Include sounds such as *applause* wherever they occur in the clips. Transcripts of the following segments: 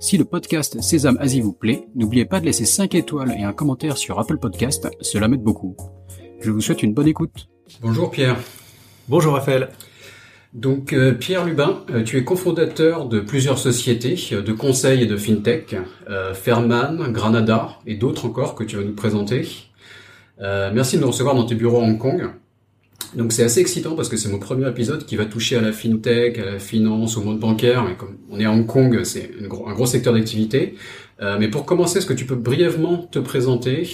Si le podcast Sésame Asie vous plaît, n'oubliez pas de laisser 5 étoiles et un commentaire sur Apple Podcast, cela m'aide beaucoup. Je vous souhaite une bonne écoute. Bonjour Pierre. Bonjour Raphaël. Donc euh, Pierre Lubin, euh, tu es cofondateur de plusieurs sociétés euh, de conseil et de fintech, Fairman, Granada et d'autres encore que tu vas nous présenter. merci de nous recevoir dans tes bureaux à Hong Kong. Donc c'est assez excitant parce que c'est mon premier épisode qui va toucher à la fintech, à la finance, au monde bancaire. Et comme on est à Hong Kong, c'est un gros secteur d'activité. Euh, mais pour commencer, est-ce que tu peux brièvement te présenter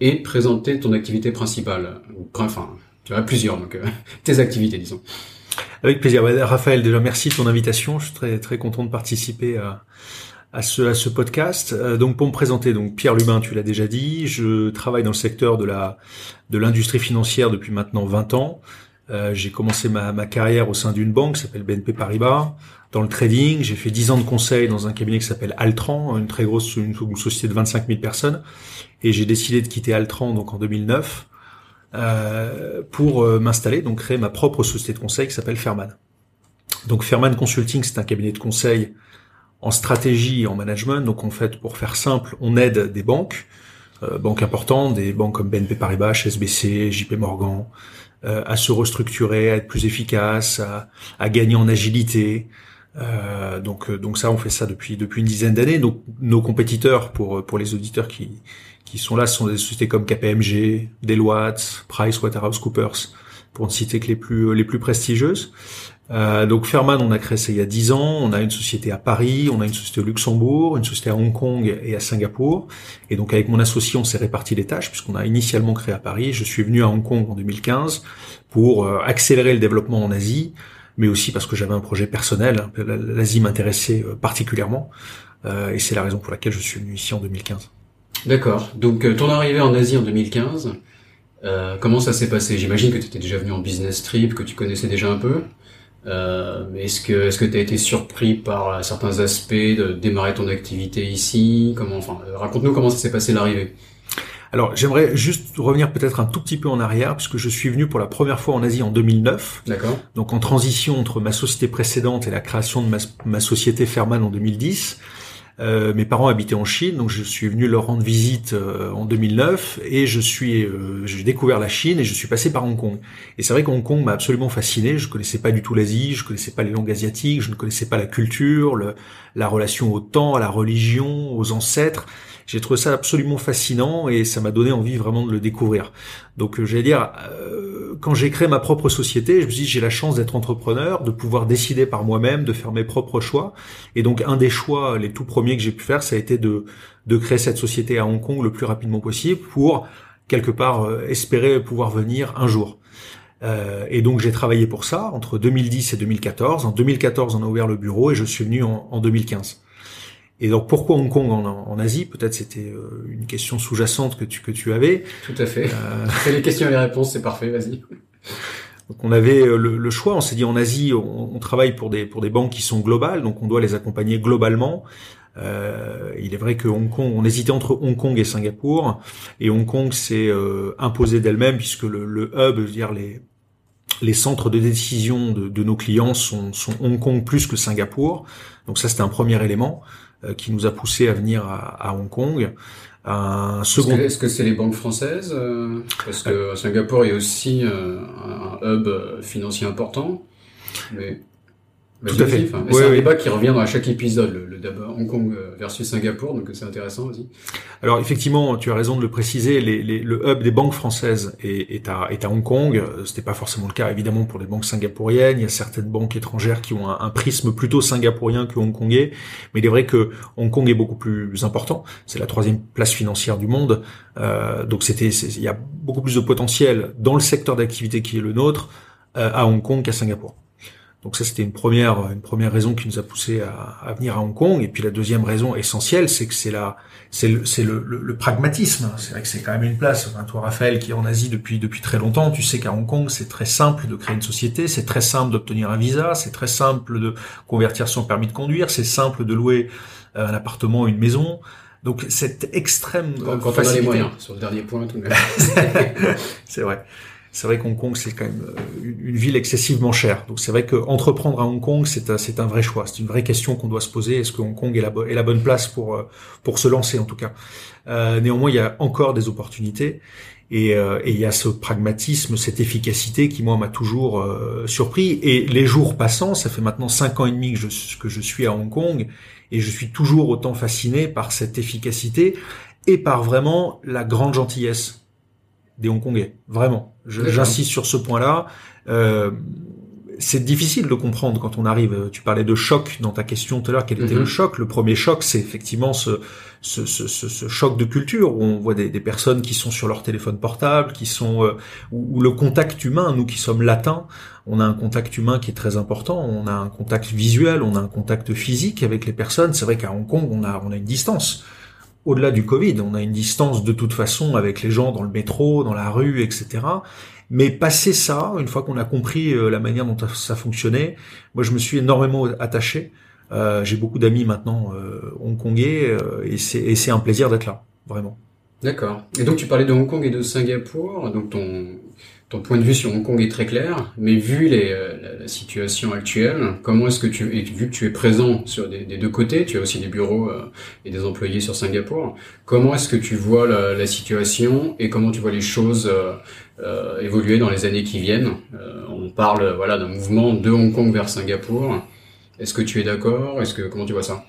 et présenter ton activité principale? Enfin, tu as plusieurs, donc euh, *laughs* tes activités, disons. Avec plaisir. Raphaël, déjà merci de ton invitation. Je suis très très content de participer à, à ce, à ce podcast. Euh, donc pour me présenter, donc Pierre Lubin, tu l'as déjà dit, je travaille dans le secteur de la de l'industrie financière depuis maintenant 20 ans. Euh, j'ai commencé ma, ma, carrière au sein d'une banque qui s'appelle BNP Paribas. Dans le trading, j'ai fait 10 ans de conseil dans un cabinet qui s'appelle Altran, une très grosse une, société de 25 000 personnes. Et j'ai décidé de quitter Altran donc en 2009 euh, pour euh, m'installer, donc créer ma propre société de conseil qui s'appelle Fairman. Donc Fairman Consulting, c'est un cabinet de conseil en stratégie et en management. Donc en fait, pour faire simple, on aide des banques, euh, banques importantes, des banques comme BNP Paribas, HSBC, JP Morgan, euh, à se restructurer, à être plus efficaces, à, à gagner en agilité. Euh, donc donc ça, on fait ça depuis depuis une dizaine d'années. Nos compétiteurs, pour pour les auditeurs qui qui sont là, ce sont des sociétés comme KPMG, Deloitte, PricewaterhouseCoopers, pour ne citer que les plus les plus prestigieuses. Euh, donc Fairman, on a créé ça il y a 10 ans. On a une société à Paris, on a une société au Luxembourg, une société à Hong Kong et à Singapour. Et donc avec mon associé, on s'est réparti les tâches puisqu'on a initialement créé à Paris. Je suis venu à Hong Kong en 2015 pour euh, accélérer le développement en Asie, mais aussi parce que j'avais un projet personnel. L'Asie m'intéressait euh, particulièrement. Euh, et c'est la raison pour laquelle je suis venu ici en 2015. D'accord. Donc ton arrivée en Asie en 2015, euh, comment ça s'est passé? J'imagine que tu étais déjà venu en business trip, que tu connaissais déjà un peu. Euh, est-ce que est-ce que tu as été surpris par certains aspects de démarrer ton activité ici? Comment enfin raconte-nous comment ça s'est passé l'arrivée. Alors j'aimerais juste revenir peut-être un tout petit peu en arrière puisque je suis venu pour la première fois en Asie en 2009. D'accord. Donc en transition entre ma société précédente et la création de ma, ma société Fairman en 2010. Euh, mes parents habitaient en Chine, donc je suis venu leur rendre visite euh, en 2009 et je suis, euh, j'ai découvert la Chine et je suis passé par Hong Kong. Et c'est vrai que Hong Kong m'a absolument fasciné. Je connaissais pas du tout l'Asie, je connaissais pas les langues asiatiques, je ne connaissais pas la culture, la relation au temps, à la religion, aux ancêtres. J'ai trouvé ça absolument fascinant et ça m'a donné envie vraiment de le découvrir. Donc, j'allais dire, quand j'ai créé ma propre société, je me suis dit j'ai la chance d'être entrepreneur, de pouvoir décider par moi-même, de faire mes propres choix. Et donc un des choix, les tout premiers que j'ai pu faire, ça a été de, de créer cette société à Hong Kong le plus rapidement possible pour quelque part euh, espérer pouvoir venir un jour. Euh, et donc j'ai travaillé pour ça entre 2010 et 2014. En 2014, on a ouvert le bureau et je suis venu en, en 2015. Et donc pourquoi Hong Kong en, en Asie? Peut-être c'était euh, une question sous-jacente que tu que tu avais. Tout à fait. Euh... *laughs* C'est les questions et les réponses, c'est parfait. Vas-y. Donc on avait euh, le, le choix. On s'est dit en Asie, on, on, travaille pour des pour des banques qui sont globales, donc on doit les accompagner globalement. Euh, il est vrai que Hong Kong, on hésitait entre Hong Kong et Singapour, et Hong Kong s'est euh, imposé d'elle-même puisque le, le hub, je veux dire les les centres de décision de, de nos clients sont, sont Hong Kong plus que Singapour. Donc ça c'était un premier élément. Euh, qui nous a poussé à venir à, Hong Kong. Un second. Est-ce que c'est les banques françaises euh, Parce que Singapour est aussi euh, un hub financier important. Mais tout à fait. c'est un débat qui revient dans chaque épisode, le, le débat Hong Kong euh, versus Singapour, donc c'est intéressant aussi. Alors effectivement, tu as raison de le préciser, les, les, le hub des banques françaises est, est, à, est à Hong Kong. C'était pas forcément le cas évidemment pour les banques singapouriennes. Il y a certaines banques étrangères qui ont un, un prisme plutôt singapourien que hongkongais, mais il est vrai que Hong Kong est beaucoup plus important. C'est la troisième place financière du monde, euh, donc c'était il y a beaucoup plus de potentiel dans le secteur d'activité qui est le nôtre euh, à Hong Kong qu'à Singapour. Donc ça, c'était une première, une première raison qui nous a poussé à, venir à Hong Kong. Et puis la deuxième raison essentielle, c'est que c'est la, c'est le, c'est le, le, pragmatisme. C'est vrai que c'est quand même une place. Enfin, toi, Raphaël, qui est en Asie depuis depuis très longtemps, tu sais qu'à Hong Kong, c'est très simple de créer une société, c'est très simple d'obtenir un visa, c'est très simple de convertir son permis de conduire, c'est simple de louer euh, un appartement, une maison. Donc cette extrême quand, quand on a les moyens. Sur le dernier point, tout *laughs* c'est vrai c'est vrai qu'Hong Kong c'est quand même euh, une, ville excessivement chère. Donc c'est vrai que entreprendre à Hong Kong c'est un, un vrai choix, c'est une vraie question qu'on doit se poser. Est-ce que Hong Kong est la, est la bonne place pour euh, pour se lancer en tout cas? Euh, Néanmoins il y a encore des opportunités et, euh, et il y a ce pragmatisme, cette efficacité qui moi m'a toujours surpris. Et les jours passant, ça fait maintenant cinq ans et demi que je, que je suis à Hong Kong et je suis toujours autant fasciné par cette efficacité et par vraiment la grande gentillesse des Hongkongais, vraiment. J'insiste sur ce point-là. Euh, c'est difficile de comprendre quand on arrive. Tu parlais de choc dans ta question tout à l'heure. Quel était le mhm. choc Le premier choc, c'est effectivement ce, ce, ce, ce, choc de culture où on voit des, des, personnes qui sont sur leur téléphone portable, qui sont euh, où, le contact humain, nous qui sommes latins, on a un contact humain qui est très important. On a un contact visuel, on a un contact physique avec les personnes. C'est vrai qu'à Hong Kong, on a on a une distance au-delà du Covid. On a une distance de toute façon avec les gens dans le métro, dans la rue, etc. Mais passer ça, une fois qu'on a compris euh, la manière dont ça fonctionnait, moi je me suis énormément attaché. Euh, j'ai beaucoup d'amis maintenant euh, hongkongais et c'est un plaisir d'être là, vraiment. D'accord. Et donc tu parlais de Hong Kong et de Singapour, donc ton ton point de vue sur Hong Kong est très clair, mais vu les, euh, la, situation actuelle, comment est-ce que tu, et vu que tu es présent sur des, deux côtés, tu as aussi des bureaux euh, et des employés sur Singapour, comment est-ce que tu vois la, la, situation et comment tu vois les choses euh, évoluer dans les années qui viennent? On parle voilà d'un mouvement de Hong Kong vers Singapour. Est-ce que tu es d'accord? Est-ce que comment tu vois ça?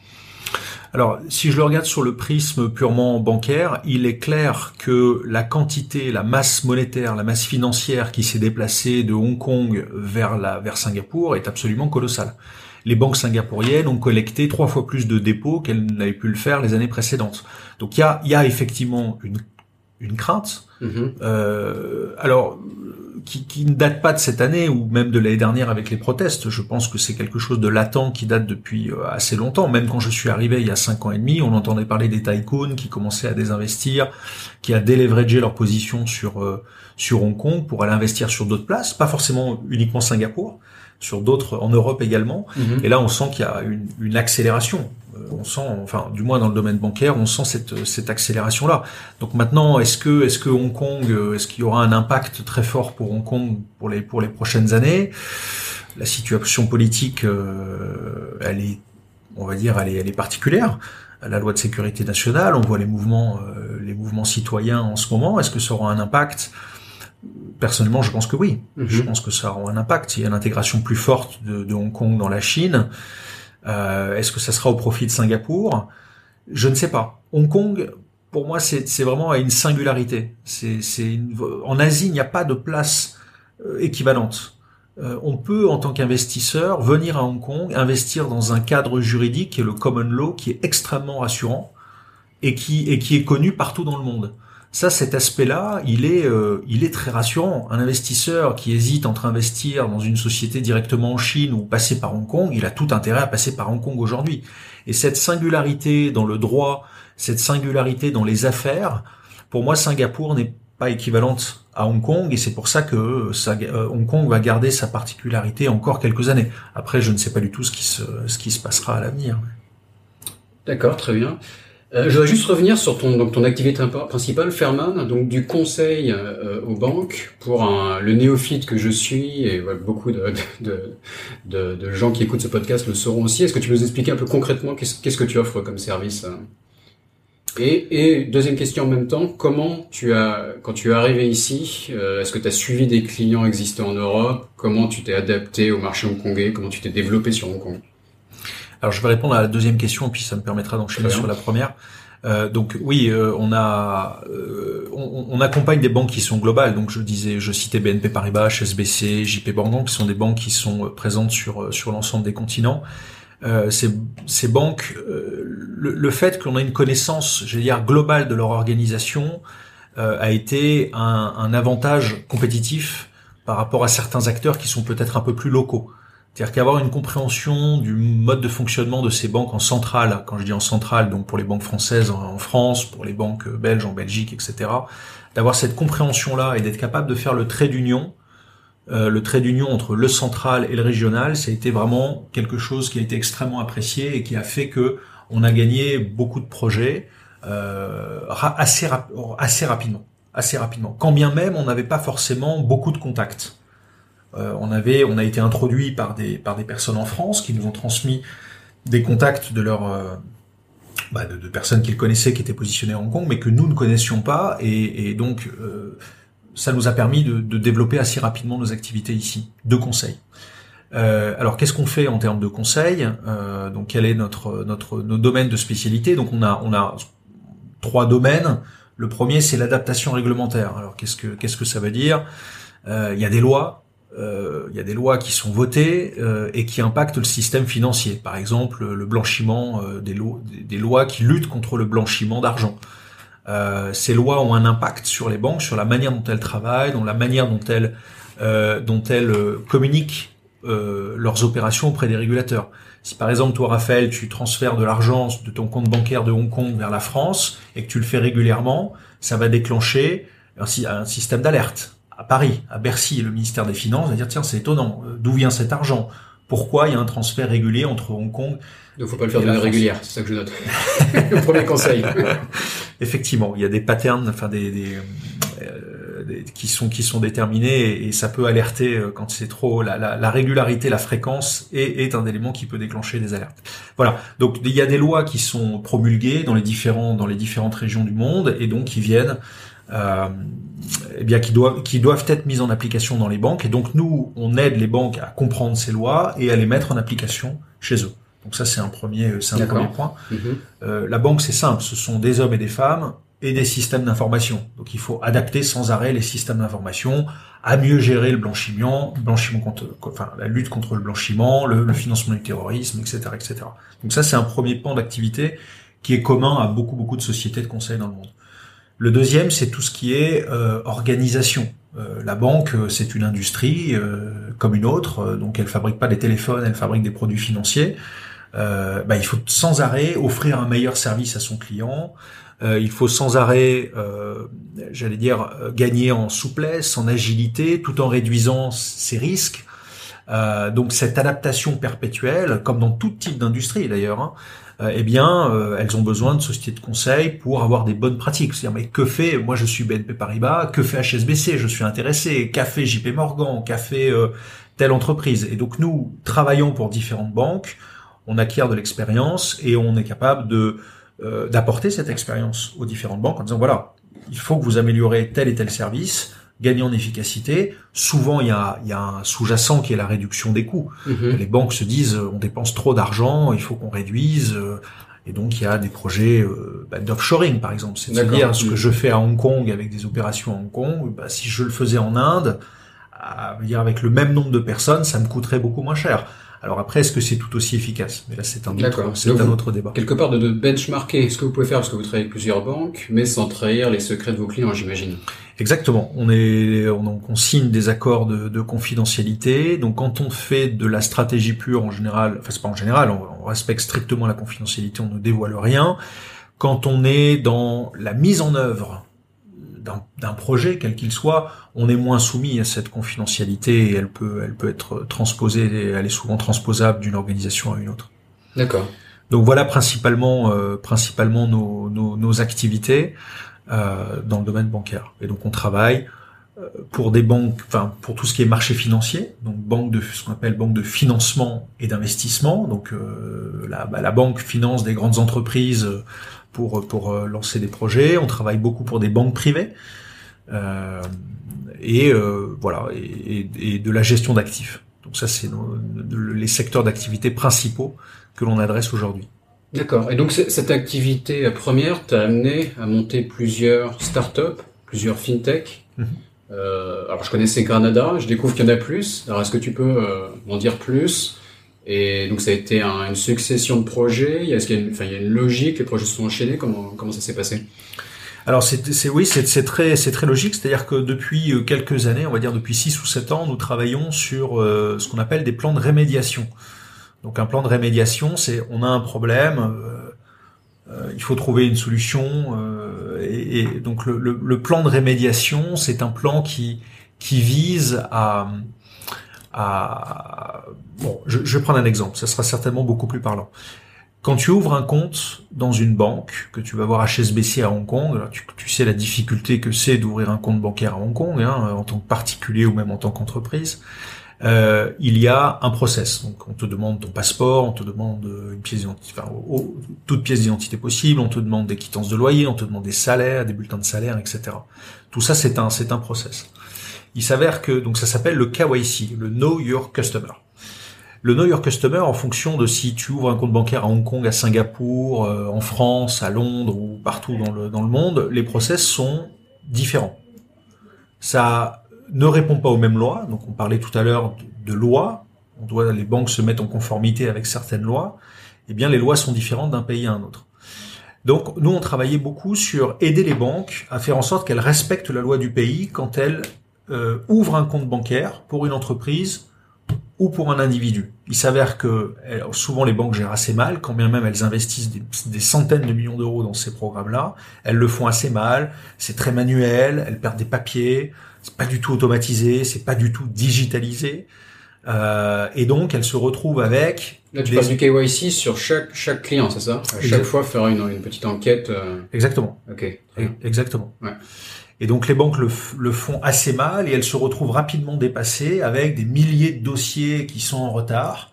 Alors, si je le regarde sur le prisme purement bancaire, il est clair que la quantité, la masse monétaire, la masse financière qui s'est déplacée de Hong Kong vers, la, vers Singapour est absolument colossale. Les banques singapouriennes ont collecté trois fois plus de dépôts qu'elles n'avaient pu le faire les années précédentes. Donc il y a, y a effectivement une, une crainte. Mm-hmm. Euh, alors, qui, qui, ne date pas de cette année ou même de l'année dernière avec les protestes. Je pense que c'est quelque chose de latent qui date depuis euh, assez longtemps. Même quand je suis arrivé il y a cinq ans et demi, on entendait parler des tycoons qui commençaient à désinvestir, qui a déleveragé leur position sur euh, sur Hong Kong pour aller investir sur d'autres places, pas forcément uniquement Singapour, sur d'autres en Europe également. Mhm. Et là, on sent qu'il y a une, une accélération. Euh, on sent, enfin, du moins dans le domaine bancaire, on sent cette, cette accélération-là. Donc maintenant, est-ce que, est-ce que Hong Kong, euh, est-ce qu'il y aura un impact très fort pour Hong Kong pour les pour les prochaines années? La situation politique, euh, elle est, on va dire, elle est, elle est particulière. La loi de sécurité nationale, on voit les mouvements, les mouvements citoyens en ce moment. Est-ce que ça aura un impact? Personnellement, je pense que oui. Mhm. Je pense que ça aura un impact. Il y a une intégration plus forte de, de Hong Kong dans la Chine. Euh, Est-ce que ça sera au profit de Singapour? Je ne sais pas. Hong Kong, pour moi, c'est vraiment une singularité. C'est en Asie, il n'y a pas de place euh, équivalente. Euh, on peut, en tant qu'investisseur, venir à Hong Kong, investir dans un cadre juridique qui est le common law, qui est extrêmement rassurant et et qui est connu partout dans le monde. Ça, cet aspect-là, il est, euh, il est très rassurant. Un investisseur qui hésite entre investir dans une société directement en Chine ou passer par Hong Kong, il a tout intérêt à passer par Hong Kong aujourd'hui. Et cette singularité dans le droit, cette singularité dans les affaires, pour moi, Singapour n'est pas équivalente à Hong Kong et c'est pour ça que euh, Hong Kong va garder sa particularité encore quelques années. Après, je ne sais pas du tout ce qui ce qui se passera à l'avenir. D'accord, très bien. Euh, je voudrais juste revenir sur ton, donc ton activité principale, Fairman, donc du conseil euh, aux banques pour un, le néophyte que je suis, et beaucoup de, de, de, de, gens qui écoutent ce podcast le sauront aussi. Est-ce que tu peux nous expliquer un peu concrètement qu'est-ce que tu offres comme service hein? Et, et, deuxième question en même temps, comment tu as, quand tu es arrivé ici, euh, est-ce que tu as suivi des clients existants en Europe? Comment tu t'es adapté au marché hongkongais? Comment tu t'es développé sur Hong Kong? Alors je vais répondre à la deuxième question, puis ça me permettra d'enchaîner sur la première. Euh, donc oui, euh, on a euh, on, on, accompagne des banques qui sont globales. Donc je disais, je citais BNP Paribas, HSBC, JP Morgan, qui sont des banques qui sont présentes sur sur l'ensemble des continents. ces, ces banques, le, le, fait qu'on ait une connaissance, je dire, globale de leur organisation, a été un, un avantage compétitif par rapport à certains acteurs qui sont peut-être un peu plus locaux. C'est-à-dire qu'avoir une compréhension du mode de fonctionnement de ces banques en centrale, quand je dis en centrale, donc pour les banques françaises en France, pour les banques belges en Belgique, etc., d'avoir cette compréhension-là et d'être capable de faire le trait d'union, euh, le trait d'union entre le central et le régional, ça a été vraiment quelque chose qui a été extrêmement apprécié et qui a fait que on a gagné beaucoup de projets euh, assez rapidement, assez rapidement. Quand bien même on n'avait pas forcément beaucoup de contacts. Euh, on avait, on a été introduit par des par des personnes en France qui nous ont transmis des contacts de leur euh, bah, de, personnes qu'ils connaissaient qui étaient positionnées à Hong Kong, mais que nous ne connaissions pas, et, donc euh, ça nous a permis de, de, développer assez rapidement nos activités ici de conseil. alors qu'est-ce qu'on fait en termes de conseil? Donc quel est notre notre nos domaines de spécialité? Donc on a on a trois domaines. Le premier c'est l'adaptation réglementaire. Alors qu'est-ce que qu'est-ce que ça veut dire? Il y a des lois euh, il y a des lois qui sont votées euh, et qui impactent le système financier. Par exemple, le blanchiment euh, des, lois, des, lois qui luttent contre le blanchiment d'argent. ces lois ont un impact sur les banques, sur la manière dont elles travaillent, dans la manière dont elles dont elles communiquent leurs opérations auprès des régulateurs. Si par exemple toi Raphaël tu transfères de l'argent de ton compte bancaire de Hong Kong vers la France et que tu le fais régulièrement, ça va déclencher un système d'alerte à Paris, à Bercy, le ministère des Finances va dire tiens c'est étonnant, euh, d'où vient cet argent? Pourquoi il y a un transfert régulier entre Hong Kong Il ne faut pas le faire de manière régulière, c'est ça que je note. *laughs* le premier conseil. *laughs* Effectivement, il y a des patterns, enfin des, des, euh, qui sont qui sont déterminés et, ça peut alerter euh, quand c'est trop. La, la, la, régularité, la fréquence est, est un élément qui peut déclencher des alertes. Voilà. Donc il y a des lois qui sont promulguées dans les différents dans les différentes régions du monde et donc qui viennent eh bien, qui doivent, qui doivent être mises en application dans les banques. Et donc nous, on aide les banques à comprendre ces lois et à les mettre en application chez eux. Donc ça, c'est un premier, c'est un premier point. Mhm. euh, la banque, c'est simple. Ce sont des hommes et des femmes et des systèmes d'information. Donc il faut adapter sans arrêt les systèmes d'information à mieux gérer le blanchiment, blanchiment contre, enfin la lutte contre le blanchiment, le, le financement du terrorisme, etc., etc. Donc ça c'est un premier pan d'activité qui est commun à beaucoup beaucoup de sociétés de conseil dans le monde. Le deuxième, c'est tout ce qui est euh, organisation. Euh, la banque, euh, c'est une industrie comme une autre, donc elle fabrique pas des téléphones, elle fabrique des produits financiers. Bah, il faut sans arrêt offrir un meilleur service à son client. il faut sans arrêt, j'allais dire, gagner en souplesse, en agilité, tout en réduisant ses risques. Donc cette adaptation perpétuelle, comme dans tout type d'industrie d'ailleurs, hein, euh, eh bien, euh, elles ont besoin de sociétés de conseil pour avoir des bonnes pratiques. C'est-à-dire, mais que fait, moi je suis BNP Paribas, que fait HSBC, je suis intéressé, qu'a fait JP Morgan, qu'a fait euh, telle entreprise? Et donc nous travaillons pour différentes banques, on acquiert de l'expérience et on est capable de d'apporter cette expérience aux différentes banques en disant voilà, il faut que vous améliorez tel et tel service gagner en efficacité. Souvent, il y a, il y a un sous-jacent qui est la réduction des coûts. Mhm. Les banques se disent, euh, on dépense trop d'argent, il faut qu'on réduise. Euh, et donc, il y a des projets euh, bah, d'offshoring, par exemple. C'est à dire ce que je fais à Hong Kong avec des opérations à Hong Kong, bah, si je le faisais en Inde, à, dire avec le même nombre de personnes, ça me coûterait beaucoup moins cher. Alors après, est-ce que c'est tout aussi efficace? Mais là, c'est un, autre, c'est un autre débat. Quelque part de, de benchmarker ce que vous pouvez faire, parce que vous travaillez avec plusieurs banques, mais sans trahir les secrets de vos clients, j'imagine. Exactement. On est, on, on signe des accords de, de, confidentialité. Donc, quand on fait de la stratégie pure, en général, enfin c'est pas en général, on, respecte strictement la confidentialité, on ne dévoile rien. Quand on est dans la mise en œuvre d'un projet, quel qu'il soit, on est moins soumis à cette confidentialité et elle peut, elle peut être transposée, elle est souvent transposable d'une organisation à une autre. D'accord. Donc voilà principalement, euh, principalement nos, nos, nos activités euh, dans le domaine bancaire. Et donc on travaille euh, pour des banques, enfin pour tout ce qui est marché financier, donc banque de ce qu'on appelle banque de financement et d'investissement. Donc euh, la, bah, la, banque finance des grandes entreprises pour pour lancer des projets. On travaille beaucoup pour des banques privées et voilà et, et, de la gestion d'actifs. Donc ça c'est les secteurs d'activité principaux que l'on adresse aujourd'hui. D'accord. Et donc cette activité première t'a amené à monter plusieurs startups, plusieurs fintech. Mhm. Euh, alors je connaissais Granada, je découvre qu'il y en a plus. Alors est-ce que tu peux euh, m'en dire plus? Et donc ça a été une succession de projets. Qu'il y a une, enfin, il y a une logique? Les projets se sont enchaînés Comment comment ça s'est passé? Alors c'est oui, c'est très c'est très logique, c'est-à-dire que depuis euh, quelques années, on va dire depuis 6 ou 7 ans, nous travaillons sur euh, ce qu'on appelle des plans de rémédiation. Donc un plan de rémédiation, c'est on a un problème, euh, il faut trouver une solution, et, et, donc le, le, le, plan de rémédiation, c'est un plan qui qui vise à à bon, je, je vais prendre un exemple, ça sera certainement beaucoup plus parlant. Quand tu ouvres un compte dans une banque, que tu vas voir HSBC à Hong Kong, tu, tu, sais la difficulté que c'est d'ouvrir un compte bancaire à Hong Kong, hein, en tant que particulier ou même en tant qu'entreprise. Euh, il y a un process. Donc, on te demande ton passeport, on te demande une pièce d'identité, enfin, toute pièce d'identité possible, on te demande des quittances de loyer, on te demande des salaires, des bulletins de salaire, etc. Tout ça, c'est un, c'est un process. Il s'avère que donc ça s'appelle le KYC, le Know Your Customer. Le Know Your Customer, en fonction de si tu ouvres un compte bancaire à Hong Kong, à Singapour, euh, en France, à Londres ou partout dans le, dans le monde, les process sont différents. Ça ne répond pas aux mêmes lois. Donc on parlait tout à l'heure de, lois. On doit, les banques se mettent en conformité avec certaines lois. Eh bien, les lois sont différentes d'un pays à un autre. Donc nous, on travaillait beaucoup sur aider les banques à faire en sorte qu'elles respectent la loi du pays quand elles euh, ouvrent un compte bancaire pour une entreprise ou pour un individu. Il s'avère que souvent les banques gèrent assez mal, quand bien même elles investissent des, centaines de millions d'euros dans ces programmes-là, elles le font assez mal, c'est très manuel, elles perdent des papiers, c'est pas du tout automatisé, c'est pas du tout digitalisé, euh, et donc elles se retrouvent avec. Là, tu des... parles du KYC sur chaque chaque client, c'est ça? À chaque fois faire une, une petite enquête. Euh... Exactement. Ok. Exactement. Ouais. Et donc les banques le, font assez mal et elles se retrouvent rapidement dépassées avec des milliers de dossiers qui sont en retard.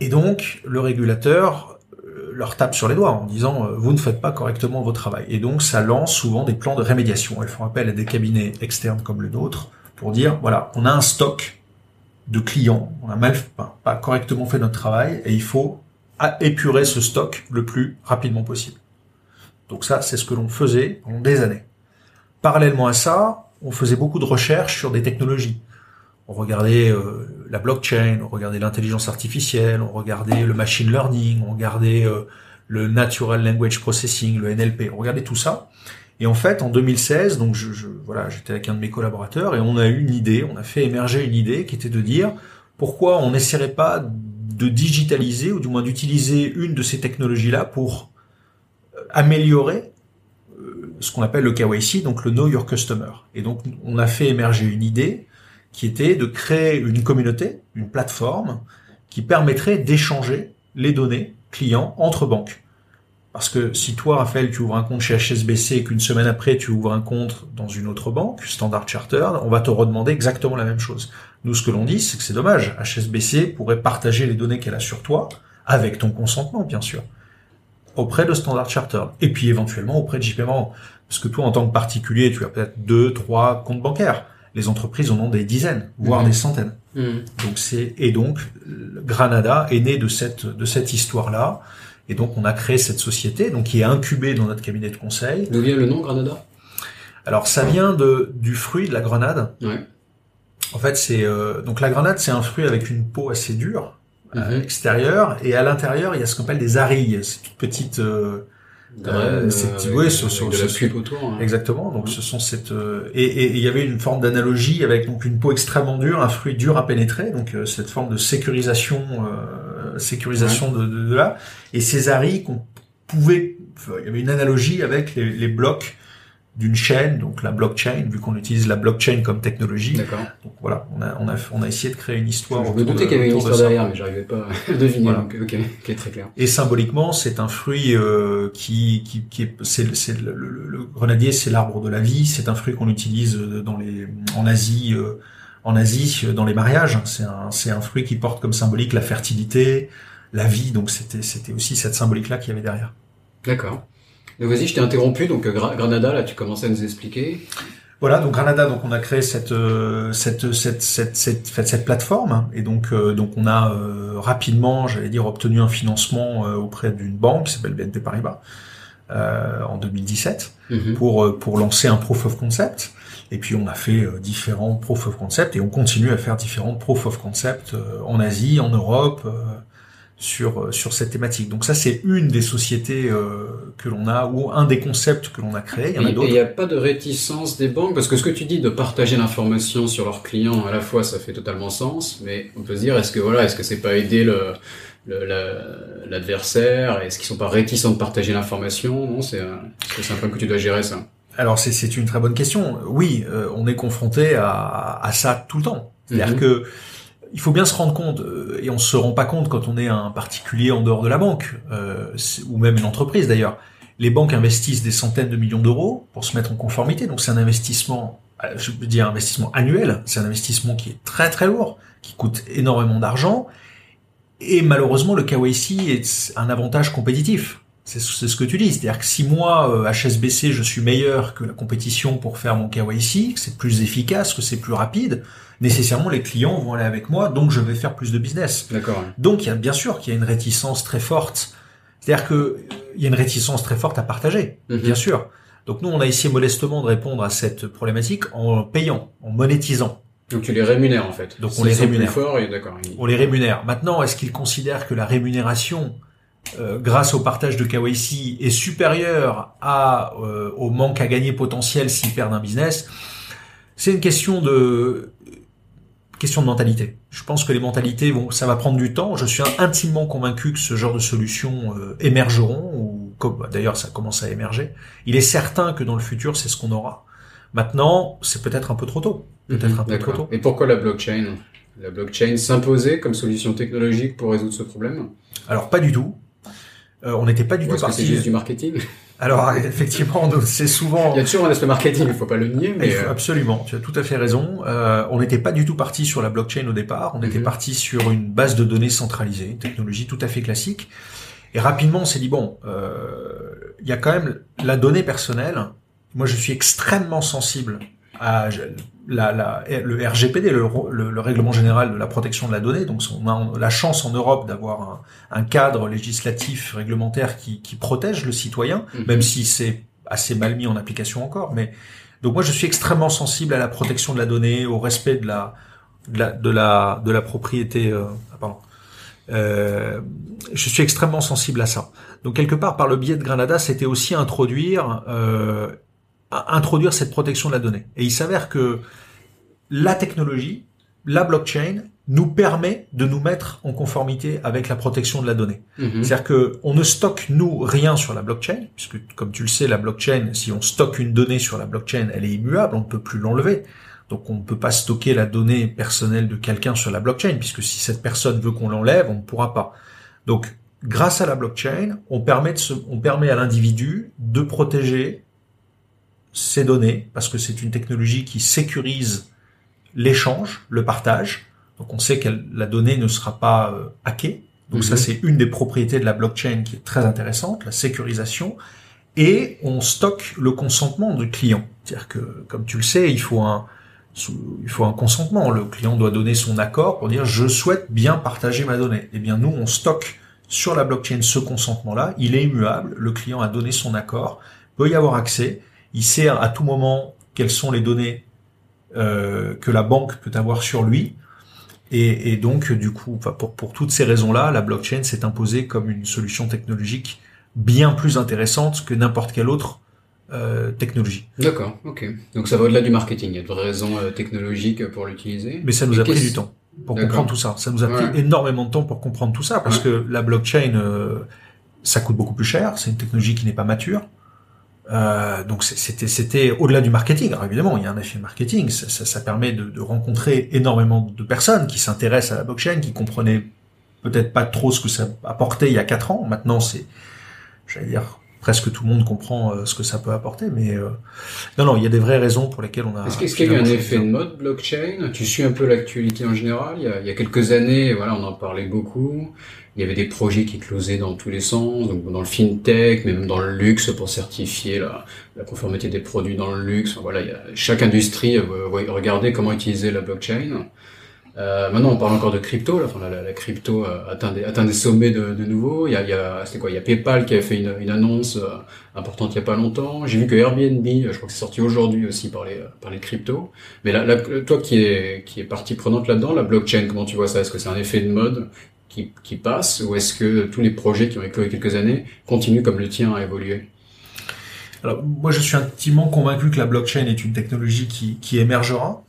Et donc le régulateur euh, leur tape sur les doigts en disant euh, vous ne faites pas correctement votre travail. Et donc ça lance souvent des plans de rémédiation. Elles font appel à des cabinets externes comme le nôtre pour dire voilà on a un stock de clients, on a mal pas, pas correctement fait notre travail et il faut épurer ce stock le plus rapidement possible. Donc ça c'est ce que l'on faisait pendant des années. Parallèlement à ça, on faisait beaucoup de recherches sur des technologies. On regardait euh, la blockchain, on regardait l'intelligence artificielle, on regardait le machine learning, on regardait euh, le natural language processing, le NLP, on regardait tout ça. Et en fait, en 2016, donc voilà, j'étais avec un de mes collaborateurs et on a eu une idée, on a fait émerger une idée qui était de dire pourquoi on n'essaierait pas de digitaliser ou du moins d'utiliser une de ces technologies-là pour euh, améliorer ce qu'on appelle le KYC, donc le Know Your Customer. Et donc, on a fait émerger une idée qui était de créer une communauté, une plateforme, qui permettrait d'échanger les données clients entre banques. Parce que si toi, Raphaël, tu ouvres un compte chez HSBC et qu'une semaine après, tu ouvres un compte dans une autre banque, Standard Chartered, on va te redemander exactement la même chose. Nous, ce que l'on dit, c'est que c'est dommage. HSBC pourrait partager les données qu'elle a sur toi, avec ton consentement, bien sûr auprès de Standard Chartered et puis éventuellement auprès de JP Morgan. Parce que toi, en tant que particulier, tu as peut-être deux, trois comptes bancaires. Les entreprises en ont des dizaines, voire mmh. des centaines. Mmh. Donc c'est et donc Granada est né de cette de cette histoire-là. Et donc on a créé cette société, donc qui est incubée dans notre cabinet de conseil. D'où vient le nom Granada? Alors ça vient de du fruit de la grenade. Ouais. En fait, c'est euh, donc la grenade, c'est un fruit avec une peau assez dure à mhm. l'extérieur et à l'intérieur il y a ce qu'on appelle des arilles, c'est toutes petites euh, euh, c'est ouais, sur, sur, sur, autour. Hein. Exactement. Donc ce sont cette euh, et il y avait une forme d'analogie avec donc une peau extrêmement dure, un fruit dur à pénétrer, donc euh, cette forme de sécurisation, euh, sécurisation ouais. de, de, de, là. Et ces arilles qu'on pouvait, il y avait une analogie avec les, les blocs d'une chaîne, donc la blockchain, vu qu'on utilise la blockchain comme technologie. D'accord. Donc voilà, on a, on a, on a essayé de créer une histoire. Je me doutais qu'il y avait une histoire derrière, mais j'arrivais pas à deviner. Voilà. Donc, ok, ok, très clair. Et symboliquement, c'est un fruit euh, qui, qui, qui est, c'est, c'est le, le, le, grenadier, c'est l'arbre de la vie. C'est un fruit qu'on utilise dans les, en Asie, euh, en Asie, dans les mariages. C'est un, c'est un fruit qui porte comme symbolique la fertilité, la vie. Donc c'était, c'était aussi cette symbolique-là qu'il y avait derrière. D'accord. Donc vas-y, je t'ai interrompu. Donc Granada, là, tu commençais à nous expliquer. Voilà, donc Granada, donc on a créé cette euh, cette cette cette cette, cette plateforme et donc euh, donc on a euh, rapidement, j'allais dire, obtenu un financement auprès d'une banque qui s'appelle BNP Paribas en 2017 mm-hmm. pour pour lancer un proof of concept. Et puis on a fait différents proof of concept et on continue à faire différents proof of concept en Asie, en Europe sur euh, sur cette thématique. Donc ça c'est une des sociétés euh, que l'on a ou un des concepts que l'on a créé. Il y en a d'autres. Il n'y a pas de réticence des banques parce que ce que tu dis de partager l'information sur leurs clients à la fois ça fait totalement sens, mais on peut se dire est-ce que voilà est-ce que c'est pas aider le l'adversaire? Est-ce qu'ils sont pas réticents de partager l'information? Non, c'est c'est un point que tu dois gérer ça. Alors c'est une très bonne question. Oui, euh, on est confronté à, à ça tout le temps. C'est-à-dire mhm. que il faut bien se rendre compte, euh, et on se rend pas compte quand on est un particulier en dehors de la banque, euh, ou même une entreprise d'ailleurs. Les banques investissent des centaines de millions d'euros pour se mettre en conformité, donc c'est un investissement, euh, je veux dire un investissement annuel, c'est un investissement qui est très très lourd, qui coûte énormément d'argent, et malheureusement le KYC est un avantage compétitif. C'est ce que tu dis, c'est-à-dire que si moi, HSBC, je suis meilleur que la compétition pour faire mon KYC, que c'est plus efficace, que c'est plus rapide, nécessairement les clients vont aller avec moi, donc je vais faire plus de business. D'accord. Donc il y a bien sûr qu'il y a une réticence très forte. C'est-à-dire que il y a une réticence très forte à partager, mhm. bien sûr. Donc nous on a essayé modestement de répondre à cette problématique en payant, en monétisant. Donc tu les rémunères en fait. Donc on les rémunère. Fort et d'accord. On les rémunère. Maintenant, est-ce qu'ils considèrent que la rémunération euh, grâce au partage de KYC est supérieure à euh, au manque à gagner potentiel s'ils perdent un business C'est une question de question de mentalité. Je pense que les mentalités, bon, ça va prendre du temps. Je suis intimement convaincu que ce genre de solutions euh, émergeront, ou bah, d'ailleurs ça commence à émerger. Il est certain que dans le futur, c'est ce qu'on aura. Maintenant, c'est peut-être un peu trop tôt. Peut-être mhm, un peu trop tôt. Et pourquoi la blockchain? La blockchain s'imposait comme solution technologique pour résoudre ce problème? Alors pas du tout. Euh, on n'était pas du tout parti. C'est juste du marketing? Alors effectivement, c'est souvent. Il y a toujours un aspect marketing, il faut pas le nier. Mais euh, Absolument, tu as tout à fait raison. Euh, on n'était pas du tout parti sur la blockchain au départ. On était mhm. parti sur une base de données centralisée, une technologie tout à fait classique. Et rapidement, on s'est dit bon, euh, il y a quand même la donnée personnelle. Moi, je suis extrêmement sensible à la, la, le RGPD, le, le, règlement général de la protection de la donnée. Donc, on a la chance en Europe d'avoir un, un, cadre législatif réglementaire qui, qui protège le citoyen, mhm. même si c'est assez mal mis en application encore. Mais donc, moi, je suis extrêmement sensible à la protection de la donnée, au respect de la de la de la, de la propriété. Euh, ah, pardon. Euh, je suis extrêmement sensible à ça. Donc quelque part, par le biais de Granada, c'était aussi introduire euh, introduire cette protection de la donnée. Et il s'avère que la technologie, la blockchain, nous permet de nous mettre en conformité avec la protection de la donnée. Mhm. C'est-à-dire que on ne stocke nous rien sur la blockchain, puisque comme tu le sais, la blockchain, si on stocke une donnée sur la blockchain, elle est immuable, on ne peut plus l'enlever. Donc on ne peut pas stocker la donnée personnelle de quelqu'un sur la blockchain, puisque si cette personne veut qu'on l'enlève, on ne pourra pas. Donc grâce à la blockchain, on permet, de on permet à l'individu de protéger ces données, parce que c'est une technologie qui sécurise l'échange, le partage. Donc on sait que la donnée ne sera pas euh, hackée. Donc ça mhm. c'est une des propriétés de la blockchain qui est très intéressante, la sécurisation. Et on stocke le consentement du client. C'est-à-dire que, comme tu le sais, il faut un, il faut un consentement. Le client doit donner son accord pour dire je souhaite bien partager ma donnée. Eh bien nous, on stocke sur la blockchain ce consentement-là. Il est immuable. Le client a donné son accord, peut y avoir accès il sait à tout moment quelles sont les données euh, que la banque peut avoir sur lui. Et, donc, du coup, pour, pour toutes ces raisons-là, la blockchain s'est imposée comme une solution technologique bien plus intéressante que n'importe quelle autre euh, technologie. D'accord, ok. Donc ça va au-delà du marketing, il y a de vraies raisons euh, technologiques pour l'utiliser. Mais ça nous a pris du temps pour comprendre tout ça. Ça nous a pris énormément de temps pour comprendre tout ça, parce que la blockchain, ça coûte beaucoup plus cher, c'est une technologie qui n'est pas mature. Euh, donc c'était c'était au-delà du marketing. Alors évidemment, il y a un effet marketing. Ça, ça, ça permet de, de, rencontrer énormément de personnes qui s'intéressent à la blockchain, qui comprenaient peut-être pas trop ce que ça apportait il y a quatre ans. Maintenant, c'est, j'allais dire, presque tout le monde comprend euh, ce que ça peut apporter. Mais euh, non, non, il y a des vraies raisons pour lesquelles on a. Est-ce qu'il y a eu un effet de mode blockchain? Tu suis un peu l'actualité en général? Il y, a, il y a quelques années, voilà, on en parlait beaucoup il y avait des projets qui closaient dans tous les sens, donc dans le fintech, mais même dans le luxe pour certifier la, la conformité des produits dans le luxe. voilà, il y a, chaque industrie euh, regardait comment utiliser la blockchain. Euh, maintenant, on parle encore de crypto. Enfin, la, la, crypto euh, atteint, des, atteint des sommets de, de nouveau. Il y a, il y a quoi? Il y a PayPal qui a fait une, une annonce euh, importante il y a pas longtemps. J'ai vu que Airbnb, je crois que c'est sorti aujourd'hui aussi par les par les. Mais toi qui est qui est partie prenante là-dedans, la blockchain, comment tu vois ça? Est-ce que c'est un effet de mode qui, qui passe ou est-ce que tous les projets qui ont éclos quelques années continuent comme le tien à évoluer? Alors, moi, je suis intimement convaincu que la blockchain est une technologie qui, qui émergera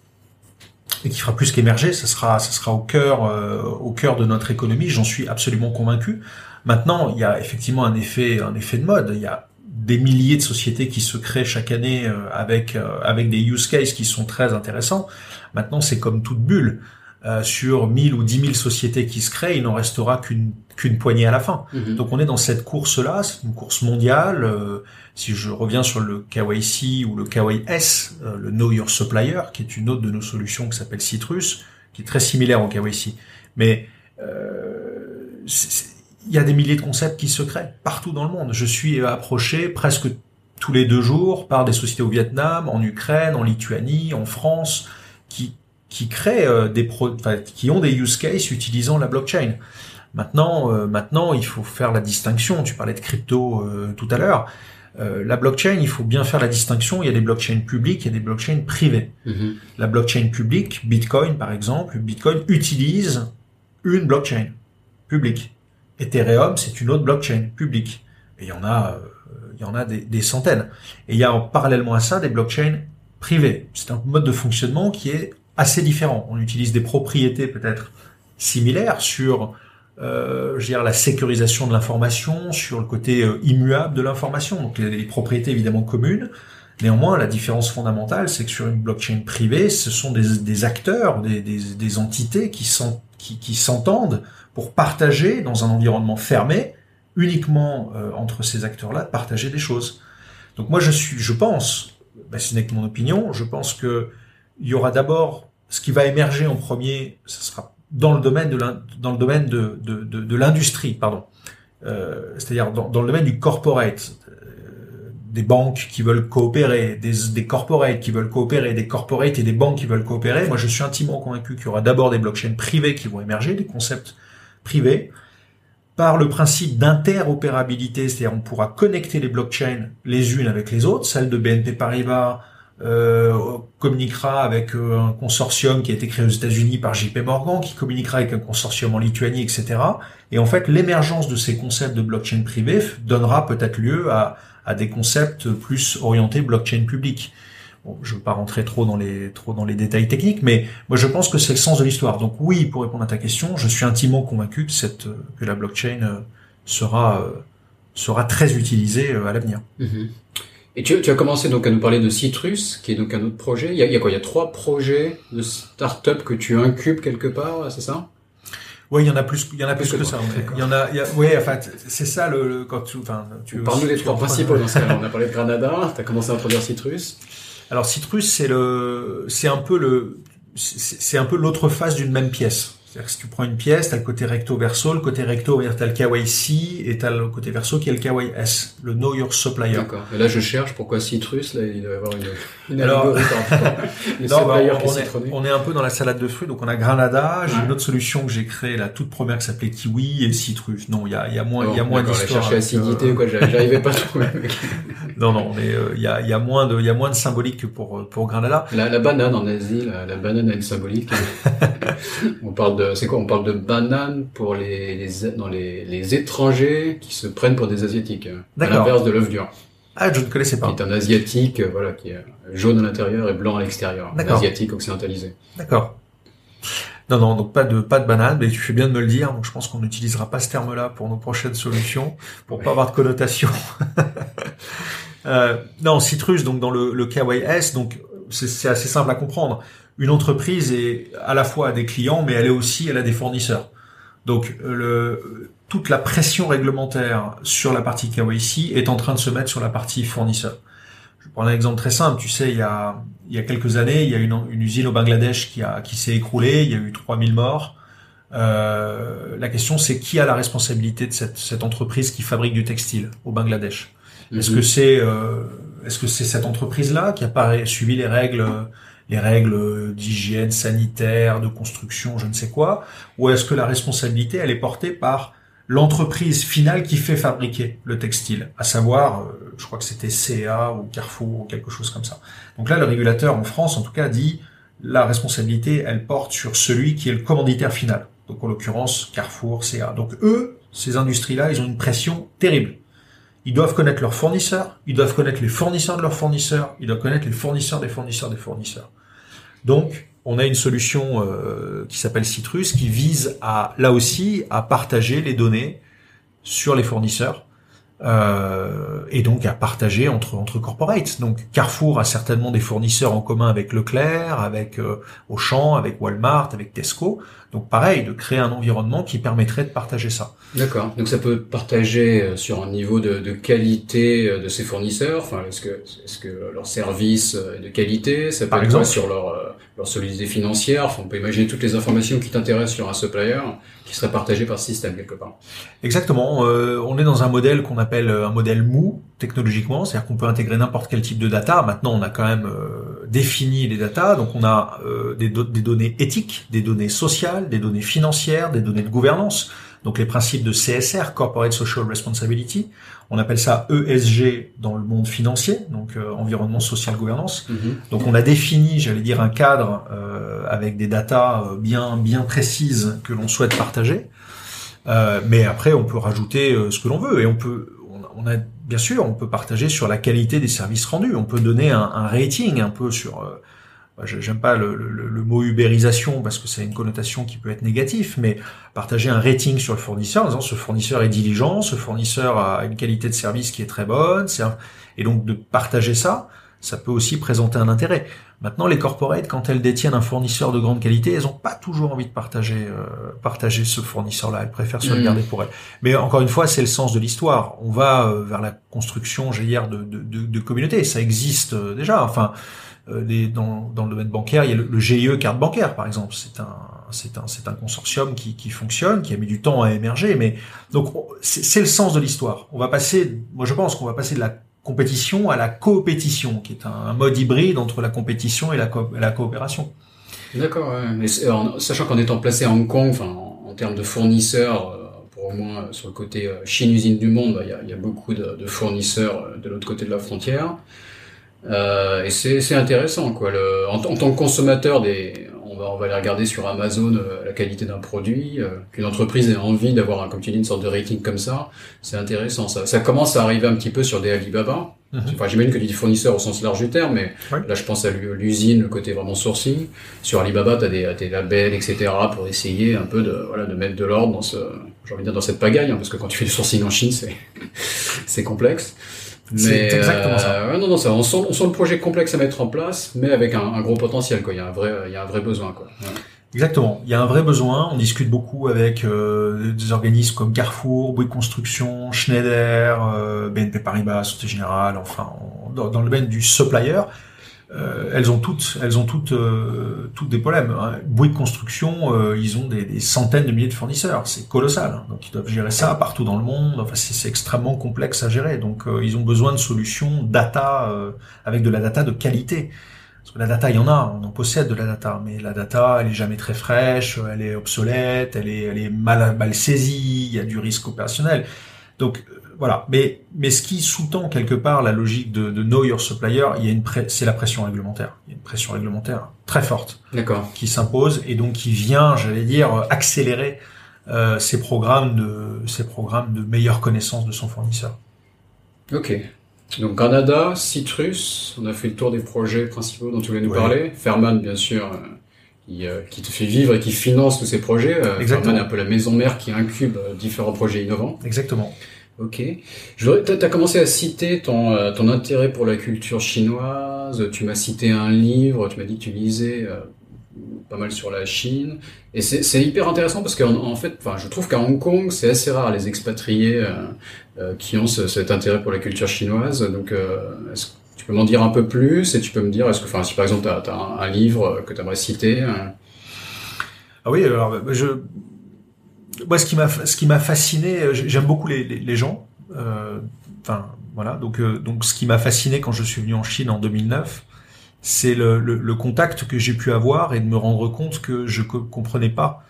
et qui fera plus qu'émerger. Ce sera, ce sera au cœur, euh, au cœur de notre économie. J'en suis absolument convaincu. Maintenant, il y a effectivement un effet, un effet de mode. Il y a des milliers de sociétés qui se créent chaque année euh, avec euh, avec des use cases qui sont très intéressants. Maintenant, c'est comme toute bulle. Euh, sur 1000 ou 10 000 sociétés qui se créent, il n'en restera qu'une qu'une poignée à la fin. Mhm. Donc on est dans cette course-là, c'est une course mondiale. Euh, si je reviens sur le KYC ou le KYS, euh, le Know Your Supplier, qui est une autre de nos solutions qui s'appelle Citrus, qui est très similaire au KYC. Mais euh, il y a des milliers de concepts qui se créent partout dans le monde. Je suis approché presque tous les deux jours par des sociétés au Vietnam, en Ukraine, en Lituanie, en France, qui qui créent euh, des pro, qui ont des use cases utilisant la blockchain. Maintenant, euh, maintenant, il faut faire la distinction. Tu parlais de crypto euh, tout à l'heure. Euh, la blockchain, il faut bien faire la distinction. Il y a des blockchains publiques, il y a des blockchains privées. Mhm. La blockchain publique, Bitcoin par exemple, Bitcoin utilise une blockchain publique. Ethereum, c'est une autre blockchain publique. Et il y en a, euh, il y en a des, des centaines. Et il y a en- parallèlement à ça des blockchains privées. C'est un mode de fonctionnement qui est assez différent. On utilise des propriétés peut-être similaires sur euh, je veux dire, la sécurisation de l'information, sur le côté euh, immuable de l'information, donc les, propriétés évidemment communes. Néanmoins, la différence fondamentale, c'est que sur une blockchain privée, ce sont des, des acteurs, des, des, des entités qui s'en- qui, qui s'entendent pour partager dans un environnement fermé, uniquement euh, entre ces acteurs-là, partager des choses. Donc moi, je suis, je pense, ben, ce n'est que mon opinion, je pense que il y aura d'abord ce qui va émerger en premier, ce sera dans le domaine de l'industrie, pardon. Euh, c'est-à-dire dans, le domaine du corporate, euh, des banques qui veulent coopérer, des, corporates qui veulent coopérer, des corporates et des banques qui veulent coopérer. Moi, je suis intimement convaincu qu'il y aura d'abord des blockchains privées qui vont émerger, des concepts privés, par le principe d'interopérabilité, c'est-à-dire on pourra connecter les blockchains les unes avec les autres. Celle de BNP Paribas communiquera avec euh, un consortium qui a été créé aux États-Unis par JP Morgan, qui communiquera avec un consortium en Lituanie, etc. Et en fait, l'émergence de ces concepts de blockchain privée f- donnera peut-être lieu à, à des concepts plus orientés blockchain public. Bon, je ne veux pas rentrer trop dans les trop dans les détails techniques, mais moi je pense que c'est le sens de l'histoire. Donc oui, pour répondre à ta question, je suis intimement convaincu que cette euh, que la blockchain euh, sera euh, sera très utilisée euh, à l'avenir. Mhm. Et tu, tu as commencé donc à nous parler de Citrus, qui est donc un autre projet. Il y a, il y a quoi? Il y a trois projets de start-up que tu incubes quelque part, c'est ça? Oui, il y en a plus, il y en a plus, Plus que, que ça. ouais. d'accord. Il y en a, il y a oui, enfin, c'est ça le, le- quand tu, enfin, tu. Parle-nous des trois principaux dans ce cas-là. On a parlé de Granada, tu as commencé à introduire Citrus. Alors Citrus, c'est le, c'est un peu le, c'est un peu l'autre face d'une même pièce. C'est-à-dire que si tu prends une pièce, t'as le côté recto verso, le côté recto, dire t'as le KYC et t'as le côté verso qui est le KYS, le Know Your Supplier. D'accord. Et là, je cherche pourquoi Citrus. Là, il doit y avoir une, une Alors- *laughs* les Non, bah, on, qui est on un peu dans la salade de fruits, donc on a Granada, j'ai Ouais. une autre solution que j'ai créée, la toute première qui s'appelait Kiwi et Citrus. Non, il y a, il y a moins, il y a moins d'histoire. acidité euh, ou quoi, j'arri- j'arrivais pas à trouver. *laughs* Non, non, on est, euh, il y a, il y a moins de, il y a moins de symbolique que pour, euh, pour Granada. La, la banane en Asie, la, la banane a une symbolique. *laughs* *laughs* on parle de, c'est quoi On parle de banane pour les, les, dans les, les étrangers qui se prennent pour des asiatiques. À D'accord. l'inverse de l'œuf dur, Ah, je ne connaissais qui pas. est un asiatique, euh, voilà, qui est jaune à l'intérieur et blanc à l'extérieur. Un asiatique occidentalisé. D'accord. Non, non, donc pas de, pas de banane, mais tu fais bien de me le dire, donc je pense qu'on n'utilisera pas ce terme-là pour nos prochaines solutions, pour pas avoir de connotation. *laughs* euh, non, Citrus, donc dans le, le KYS, donc c'est assez simple à comprendre. Une entreprise est à la fois à des clients, mais elle est aussi, elle a des fournisseurs. Donc euh, le, toute la pression réglementaire sur la partie KYC est en train de se mettre sur la partie fournisseur. Je prends un exemple très simple. Tu sais, il y a, il y a quelques années, il y a une, une usine au Bangladesh qui, a, qui s'est écroulée. Il y a eu 3000 morts. Euh, la question, c'est qui a la responsabilité de cette, cette entreprise qui fabrique du textile au Bangladesh? Est-ce Mhm. que c'est euh, est-ce que c'est cette entreprise-là qui a pas suivi les règles les règles d'hygiène sanitaire, de construction, je ne sais quoi, ou est-ce que la responsabilité elle est portée par l'entreprise finale qui fait fabriquer le textile, à savoir, euh, je crois que c'était CA ou Carrefour ou quelque chose comme ça. Donc là, le régulateur en France, en tout cas, dit la responsabilité, elle porte sur celui qui est le commanditaire final. Donc en l'occurrence Carrefour, CA. Donc eux, ces industries-là, ils ont une pression terrible. Ils doivent connaître leurs fournisseurs, ils doivent connaître les fournisseurs de leurs fournisseurs, ils doivent connaître les fournisseurs des fournisseurs des fournisseurs. Donc, on a une solution euh, qui s'appelle Citrus qui vise à, là aussi, à partager les données sur les fournisseurs euh, et donc à partager entre entre corporates. Donc Carrefour a certainement des fournisseurs en commun avec Leclerc, avec euh, Auchan, avec Walmart, avec Tesco. Donc pareil, de créer un environnement qui permettrait de partager ça. D'accord. Donc ça peut partager euh, sur un niveau de, de qualité euh, de ses fournisseurs. Enfin, est-ce que est-ce que leur service est de qualité? Ça peut Par exemple. sur leur leur solidité financière. Enfin, on peut imaginer toutes les informations qui t'intéressent sur un supplier qui seraient partagées par ce système quelque part. Exactement. Euh, on est dans un modèle qu'on appelle un modèle mou technologiquement, c'est-à-dire qu'on peut intégrer n'importe quel type de data. Maintenant, on a quand même euh, défini les data, donc on a euh, des données éthiques, des données sociales, des données financières, des données de gouvernance. Donc les principes de CSR, Corporate Social Responsibility, on appelle ça ESG dans le monde financier, donc euh, environnement social gouvernance. Donc on a défini, j'allais dire, un cadre euh, avec des datas euh, bien bien précises que l'on souhaite partager. Euh, mais après, on peut rajouter ce que l'on veut et on peut, on a, on a- bien sûr, on peut partager sur la qualité des services rendus. On peut donner un, un rating un peu sur. Je- J'aime pas le, le- le mot ubérisation parce que c'est une connotation qui peut être négative, mais partager un rating sur le fournisseur en disant ce fournisseur est diligent, ce fournisseur a une qualité de service qui est très bonne, c'est un- et donc de partager ça, ça peut aussi présenter un intérêt. Maintenant, les corporates, quand elles détiennent un fournisseur de grande qualité, elles n'ont pas toujours envie de partager, euh, partager ce fournisseur-là. Elles préfèrent se le Mhm. garder pour elles. Mais encore une fois, c'est le sens de l'histoire. On va euh, vers la construction, j'allais dire, de, de, de, de communautés. Ça existe euh, déjà. Enfin, les- dans, dans le domaine bancaire, il y a le, le GIE carte bancaire, par exemple. C'est un, c'est un, c'est un consortium qui, qui fonctionne, qui a mis du temps à émerger. Mais donc, on- c'est le sens de l'histoire. On va passer, moi je pense qu'on va passer de la compétition à la coopétition, qui est un, mode hybride entre la compétition et la, co- la coopération. D'accord. Ouais. En- sachant qu'en étant placé à Hong Kong, enfin en, termes de fournisseurs, euh, au moins euh, sur le côté euh, Chine usine du monde, bah, il y, a, il y a beaucoup de, de fournisseurs euh, de l'autre côté de la frontière. Euh, et c'est c'est intéressant quoi. Le, en, en tant que consommateur, des, on va on va aller regarder sur Amazon euh, la qualité d'un produit, euh, qu'une entreprise ait envie d'avoir un, comme tu dis une sorte de rating comme ça, c'est intéressant. Ça, ça commence à arriver un petit peu sur des Alibaba. Mhm. Enfin, j'imagine que tu dis fournisseur au sens large du terme, mais Ouais. là, je pense à l'u- l'usine, le côté vraiment sourcing. Sur Alibaba, tu as des, des labels, etc., pour essayer un peu de, voilà, de mettre de l'ordre dans ce, j'ai envie de dire, dans cette pagaille, hein, parce que quand tu fais du sourcing en Chine, c'est, *laughs* c'est complexe. C'est exactement ça. euh, non, non, ça, on sent, on sent le projet complexe à mettre en place, mais avec un, un gros potentiel, quoi. Il y a un vrai, il y a un vrai besoin, quoi. Ouais. Exactement. Il y a un vrai besoin. On discute beaucoup avec euh, des organismes comme Carrefour, Bouygues Construction, Schneider, euh, BNP Paribas, Société Générale. Enfin, on- dans, dans le domaine du supplier, euh, elles ont toutes, elles ont toutes, euh, toutes des problèmes. hein. Bouygues Construction, euh, ils ont des, des centaines de milliers de fournisseurs. C'est colossal. hein. Donc ils doivent gérer ça partout dans le monde. Enfin, c'est extrêmement complexe à gérer. Donc euh, ils ont besoin de solutions data euh, avec de la data de qualité. Parce que la data, il y en a, on en possède de la data, mais la data, elle est jamais très fraîche, elle est obsolète, elle est, elle est mal, mal saisie, il y a du risque opérationnel. Donc voilà. Mais, mais ce qui sous-tend quelque part la logique de, de know your supplier, il y a une c'est la pression réglementaire. Il y a une pression réglementaire très forte D'accord. qui s'impose et donc qui vient, j'allais dire, accélérer euh, ces programmes de, ces programmes de meilleure connaissance de son fournisseur. Ok. Donc Canada, Citrus, on a fait le tour des projets principaux dont tu voulais nous Ouais. parler. Ferman, bien sûr, euh, qui, euh, qui te fait vivre et qui finance tous ces projets. Euh, Exactement. Ferman est un peu la maison mère qui incube euh, différents projets innovants. Exactement. Ok. T'as as commencé à citer ton, euh, ton intérêt pour la culture chinoise. Tu m'as cité un livre. Tu m'as dit que tu lisais euh, pas mal sur la Chine. Et c'est hyper intéressant parce qu'en en fait, enfin, je trouve qu'à Hong Kong, c'est assez rare les expatriés euh, euh, qui ont ce- cet intérêt pour la culture chinoise. Donc, euh, est-ce que tu peux m'en dire un peu plus et tu peux me dire, est-ce que, enfin, si par exemple, tu as, un, un livre que tu aimerais citer. Ah oui, alors je moi ce qui m'a ce qui m'a fasciné, euh, j'aime beaucoup les, les, les gens. Euh, Enfin voilà, donc euh, donc ce qui m'a fasciné quand je suis venu en Chine en 2009, c'est le, le, le contact que j'ai pu avoir et de me rendre compte que je co- comprenais pas.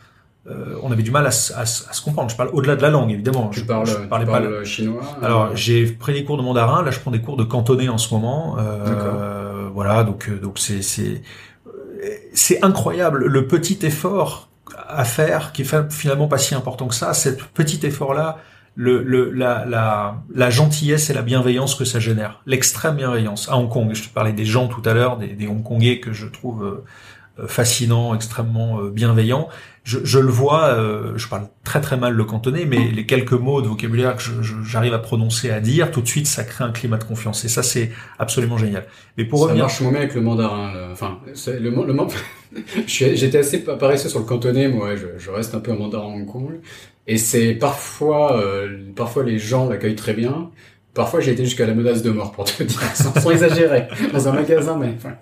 Euh, on avait du mal à, se- à, à se comprendre. Je parle au-delà de la langue évidemment. Tu je, parles, je tu parlais pas parles chinois alors j'ai pris des cours de mandarin, là je prends des cours de cantonais en ce moment. Euh, voilà, donc donc c'est c'est c'est incroyable le petit effort à faire qui est finalement pas si important que ça. Cet petit effort-là, le, le, la, la, la, gentillesse et la bienveillance que ça génère, l'extrême bienveillance. À Hong Kong, je te parlais des gens tout à l'heure, des, des Hongkongais que je trouve fascinants, extrêmement euh, bienveillants je, je, le vois, euh, je parle très très mal le cantonais, mais les quelques mots de vocabulaire que j'arrive à prononcer, à dire, tout de suite, ça crée un climat de confiance. Et ça, c'est absolument génial. Mais pour ça revenir, marche moins bien avec le mandarin. Enfin, le, le, *laughs* j'étais assez paresseux sur le cantonais, moi. Je, je, reste un peu en mandarin Hong Kong, et c'est parfois, euh, parfois les gens l'accueillent très bien. Parfois, j'ai été jusqu'à la menace de mort, pour te dire, *laughs* sans, exagérer, dans un magasin, mais, enfin,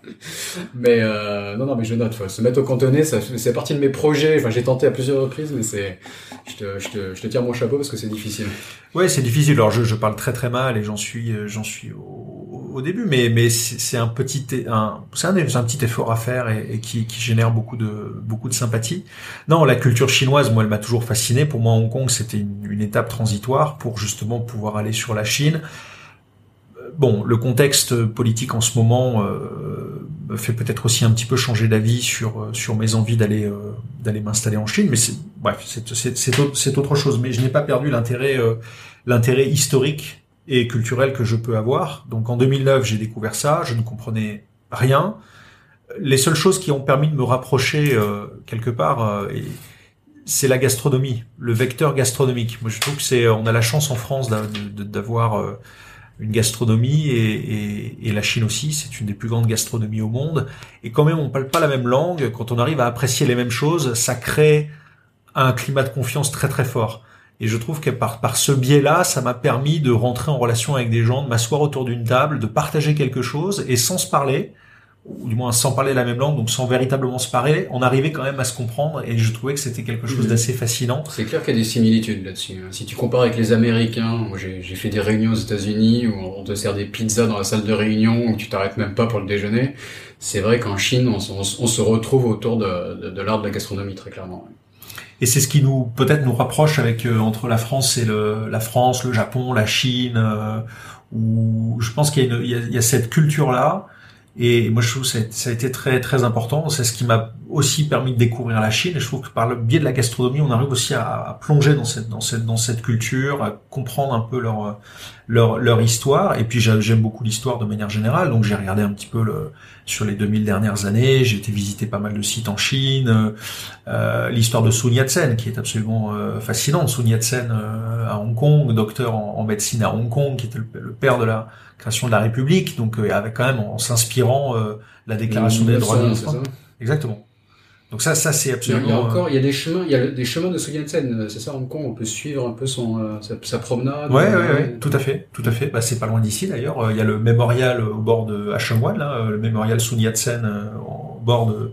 mais euh, non, non, mais je note, faut se mettre au cantonné, c'est partie de mes projets. Enfin, j'ai tenté à plusieurs reprises, mais c'est, je te, je te, je te tire mon chapeau parce que c'est difficile. Ouais, c'est difficile. Alors, je, je parle très très mal et j'en suis, euh, j'en suis au, au, début, mais mais c'est un petit, un, c'est un, petit effort à faire et, et, qui, qui génère beaucoup de beaucoup de sympathie. Non, la culture chinoise, moi, elle m'a toujours fasciné. Pour moi, Hong Kong, c'était une, une étape transitoire pour justement pouvoir aller sur la Chine bon, le contexte politique en ce moment euh, me fait peut-être aussi un petit peu changer d'avis sur euh, sur mes envies d'aller euh, d'aller m'installer en Chine, mais c'est bref, c'est autre chose. Mais je n'ai pas perdu l'intérêt l'intérêt historique et culturel que je peux avoir. Donc en 2009, j'ai découvert ça, je ne comprenais rien. Les seules choses qui ont permis de me rapprocher quelque part, c'est la gastronomie, le vecteur gastronomique. Moi, je trouve que c'est, on a la chance en France d'avoir une gastronomie et, et, la Chine aussi, c'est une des plus grandes gastronomies au monde. Et quand même, on parle pas la même langue. Quand on arrive à apprécier les mêmes choses, ça crée un climat de confiance très très fort. Et je trouve que par, par ce biais-là, ça m'a permis de rentrer en relation avec des gens, de m'asseoir autour d'une table, de partager quelque chose et sans se parler, ou du moins sans parler la même langue, donc sans véritablement se parler, on arrivait quand même à se comprendre et je trouvais que c'était quelque chose mhm. d'assez fascinant. C'est clair qu'il y a des similitudes là-dessus. Hein. Si tu compares avec les Américains, moi j'ai fait des réunions aux États-Unis où on te sert des pizzas dans la salle de réunion où tu t'arrêtes même pas pour le déjeuner. C'est vrai qu'en Chine, on, se retrouve autour de, de, l'art de la gastronomie très clairement. Et c'est ce qui nous peut-être nous rapproche avec euh, entre la France et le, la France, le Japon, la Chine, euh, où je pense qu'il y, y, y, a cette culture là et moi, je trouve que ça a été très très important. C'est ce qui m'a aussi permis de découvrir la Chine. Et je trouve que par le biais de la gastronomie, on arrive aussi à, à, plonger dans cette dans cette dans cette culture, à comprendre un peu leur leur leur histoire. Et puis j'aime beaucoup l'histoire de manière générale. Donc j'ai regardé un petit peu le, sur les 2000 dernières années. J'ai été visiter pas mal de sites en Chine. Euh, l'histoire de Sun Yat-sen qui est absolument euh, fascinante. Sun Yat-sen euh, à Hong Kong, docteur en, en, médecine à Hong Kong, qui était le, le père de la création de la République, donc euh, avec quand même en, s'inspirant euh, la Déclaration des droits de l'homme. Exactement. Donc ça, ça c'est absolument. Il y a encore, il y a des chemins, il y a des chemins de Sun Yat-sen, c'est ça Hong Kong, on peut suivre un peu son euh, sa, promenade. Ouais, ouais, ouais, tout à fait, tout à fait. Bah, c'est pas loin d'ici d'ailleurs. Il y a le mémorial au bord de à Shangwan, là, le mémorial Sun Yat-sen au bord de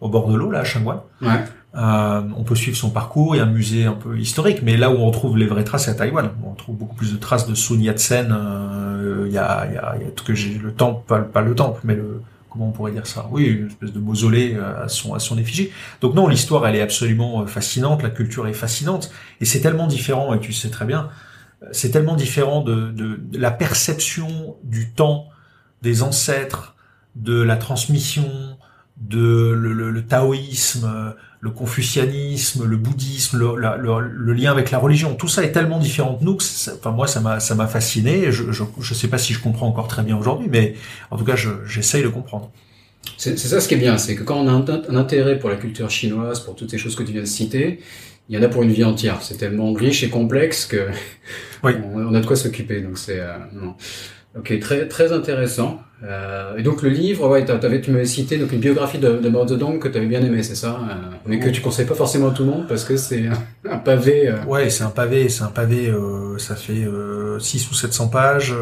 au bord de l'eau là à Shangwan. Ouais. Euh, on peut suivre son parcours, il y a un musée un peu historique, mais là où on trouve les vraies traces, c'est à Taïwan. On trouve beaucoup plus de traces de Sun Yat-sen. Euh, il y, a, il y, a, il y a que j'ai le temple, pas, pas, le temple, mais le comment on pourrait dire ça Oui, une espèce de mausolée euh, à son à son effigie. Donc non, l'histoire elle est absolument euh, fascinante, la culture est fascinante, et c'est tellement différent, et tu sais très bien, c'est tellement différent de, de, de la perception du temps des ancêtres, de la transmission, de le, le, le taoïsme le confucianisme, le bouddhisme, le, le, lien avec la religion, tout ça est tellement différent de nous que, enfin moi, ça m'a ça m'a fasciné. Je, je je sais pas si je comprends encore très bien aujourd'hui, mais en tout cas, j'essaye de comprendre. C'est ça ce qui est bien, c'est que quand on a un, intérêt pour la culture chinoise, pour toutes ces choses que tu viens de citer, il y en a pour une vie entière. C'est tellement riche et complexe que oui. *laughs* on, a de quoi s'occuper. Donc c'est euh, Ok, très très intéressant. Euh, et donc le livre, ouais, avais, tu m'avais cité donc une biographie de, de Mao Zedong que tu avais bien aimé, c'est ça euh, Mais que tu conseilles pas forcément à tout le monde parce que c'est un, pavé. Euh... Ouais, c'est un pavé, c'est un pavé. Euh, ça fait 6 ou 700 pages.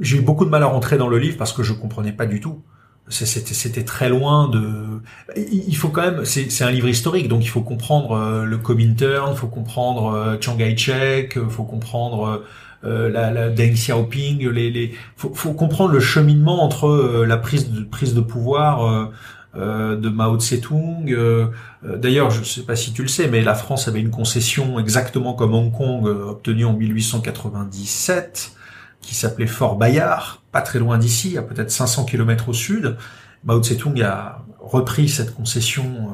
J'ai eu beaucoup de mal à rentrer dans le livre parce que je comprenais pas du tout. C'était très loin de. Il faut quand même. C'est un livre historique, donc il faut comprendre le Comintern, il faut comprendre Chiang Kai-shek, il faut comprendre euh, la, la, Deng Xiaoping, les, les faut, faut comprendre le cheminement entre euh, la prise de prise de pouvoir euh, de Mao Tse-tung. D'ailleurs, je ne sais pas si tu le sais, mais la France avait une concession exactement comme Hong Kong obtenue en 1897, qui s'appelait Fort Bayard, pas très loin d'ici, à peut-être 500 km au sud. Mao Tse-tung a repris cette concession.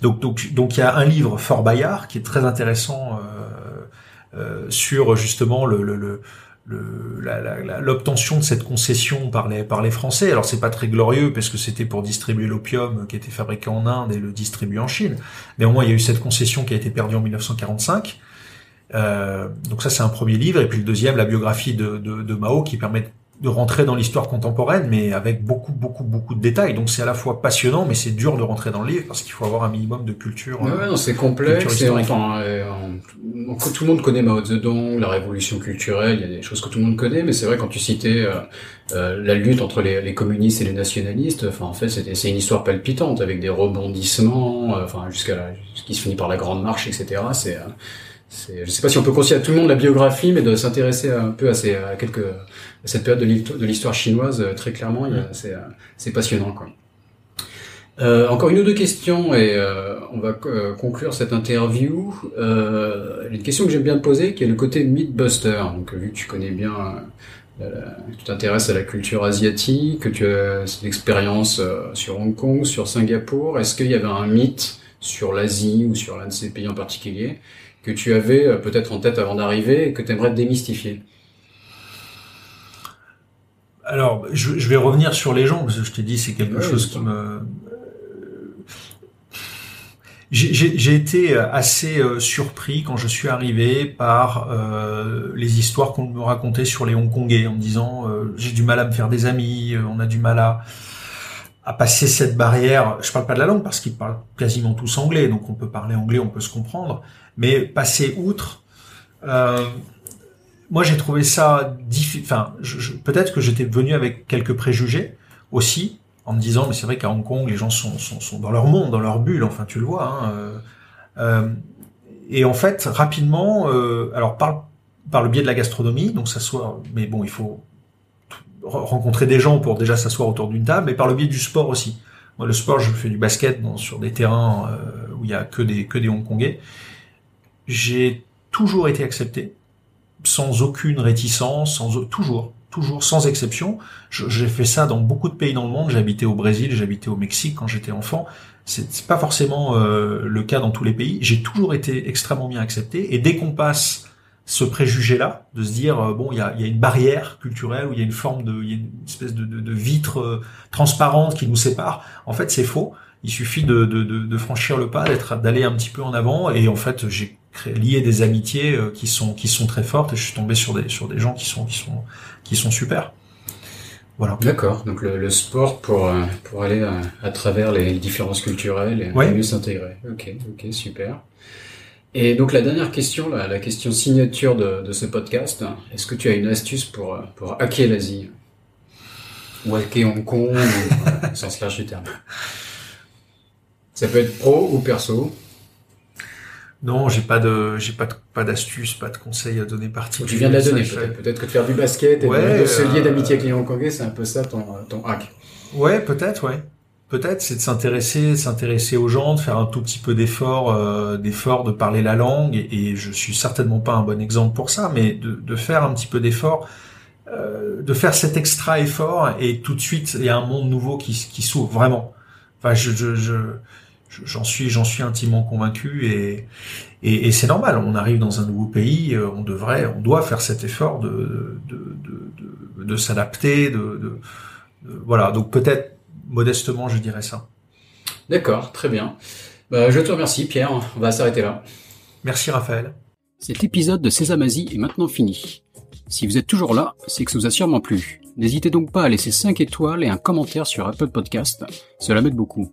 donc, donc, donc, il y a un livre Fort Bayard qui est très intéressant sur justement le, le, le l'obtention de cette concession par les par les Français. Alors c'est pas très glorieux parce que c'était pour distribuer l'opium qui était fabriqué en Inde et le distribuer en Chine. Néanmoins, il y a eu cette concession qui a été perdue en 1945. Euh, donc ça c'est un premier livre et puis le deuxième, la biographie de, de, de Mao qui permet de rentrer dans l'histoire contemporaine, mais avec beaucoup, beaucoup, beaucoup de détails. Donc c'est à la fois passionnant, mais c'est dur de rentrer dans le livre parce qu'il faut avoir un minimum de culture. Ouais, non, c'est complexe. Et enfin, euh, tout le monde connaît Mao Zedong, la révolution culturelle. Il y a des choses que tout le monde connaît, mais c'est vrai quand tu citais euh, euh, la lutte entre les, les, communistes et les nationalistes. Enfin, en fait, c'est une histoire palpitante avec des rebondissements. enfin, jusqu'à ce qui se finit par la grande marche, etc. C'est je ne sais pas si on peut conseiller à tout le monde la biographie, mais de s'intéresser un peu à, ces, à quelques, à cette période de l'histoire chinoise, euh, très clairement, euh, c'est passionnant. Quoi. Euh, encore une ou deux questions et euh, on va conclure cette interview. Euh, une question que j'aime bien te poser, qui est le côté Mythbuster. Donc vu que tu connais bien, tu t'intéresses à la culture asiatique, que tu as cette expérience sur Hong Kong, sur Singapour, est-ce qu'il y avait un mythe sur l'Asie ou sur l'un de ces pays en particulier que tu avais euh, peut-être en tête avant d'arriver et que tu aimerais démystifier Alors, je, vais revenir sur les gens, parce que je t'ai dit, c'est quelque chose qui me... J'ai été assez euh, surpris quand je suis arrivé par euh, les histoires qu'on me racontait sur les Hongkongais en me disant j'ai du mal à me faire des amis, on a du mal à, à passer cette barrière. Je parle pas de la langue parce qu'ils parlent quasiment tous anglais, donc on peut parler anglais, on peut se comprendre. Mais passer outre, euh, moi j'ai trouvé ça difficile. Enfin, peut-être que j'étais venu avec quelques préjugés aussi, en me disant mais c'est vrai qu'à Hong Kong les gens sont, sont, sont, dans leur monde, dans leur bulle. Enfin, tu le vois. Hein, euh, euh, et en fait, rapidement, euh, alors par, par le biais de la gastronomie, donc ça soit, mais bon, il faut rencontrer des gens pour déjà s'asseoir autour d'une table, mais par le biais du sport aussi. Moi, le sport, je fais du basket sur des terrains euh, où il y a que des que des Hongkongais j'ai toujours été accepté, sans aucune réticence, sans toujours, toujours, sans exception. J'ai fait ça dans beaucoup de pays dans le monde. J'habitais au Brésil, j'habitais au Mexique quand j'étais enfant. C'est pas forcément euh, le cas dans tous les pays. J'ai toujours été extrêmement bien accepté. Et dès qu'on passe ce préjugé-là, de se dire euh, bon, il y a, une barrière culturelle ou il y a une forme de, il y a une espèce de vitre euh, transparente qui nous sépare. En fait, c'est faux. Il suffit de, de, de franchir le pas, d'être, d'aller un petit peu en avant. Et en fait, j'ai lié des amitiés euh, qui sont qui sont très fortes et je suis tombé sur des sur des gens qui sont qui sont qui sont super. Voilà. D'accord. Donc le, sport pour euh, pour aller à, à travers les, différences culturelles et mieux s'intégrer. Ok, ok, super. Et donc la dernière question, la, la question signature de, de ce podcast, est-ce que tu as une astuce pour pour hacker l'Asie? Ou hacker Hong Kong, ou, *laughs* sens large du terme Ça peut être pro ou perso. Non, j'ai pas de, j'ai pas de, pas d'astuce, pas de conseils à donner particulier. Tu viens de la donner, peut-être. Peut-être que de faire du basket et de, se lier d'amitié avec les Hongkongais, c'est un peu ça ton, ton hack. Ouais, peut-être, ouais. Peut-être, c'est de s'intéresser, s'intéresser aux gens, de faire un tout petit peu d'effort, euh, d'effort de parler la langue. Et, je suis certainement pas un bon exemple pour ça, mais de, de faire un petit peu d'effort, euh, de faire cet extra effort, et tout de suite, il y a un monde nouveau qui, qui s'ouvre vraiment. Enfin, je, je, je j'en suis j'en suis intimement convaincu et et, et c'est normal. On arrive dans un nouveau pays euh, on devrait on doit faire cet effort de de de, de, de s'adapter de, de, voilà. Donc peut-être modestement je dirais ça. D'accord très bien. Bah, je te remercie Pierre. On va s'arrêter là. Merci Raphaël. Cet épisode de Sésamazie est maintenant fini. Si vous êtes toujours là, c'est que ça vous a sûrement plu. N'hésitez donc pas à laisser 5 étoiles et un commentaire sur Apple Podcast, cela m'aide beaucoup.